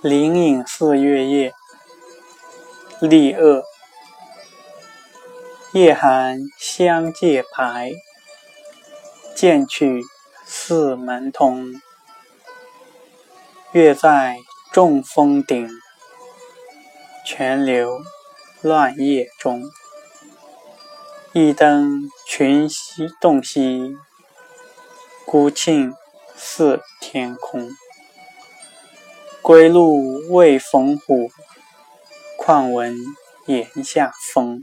灵隐寺月夜，立恶。夜寒香界牌，渐去寺门通。月在众峰顶，泉流乱叶中。一灯群西洞西，孤磬似天空。归路未逢虎，况闻檐下风。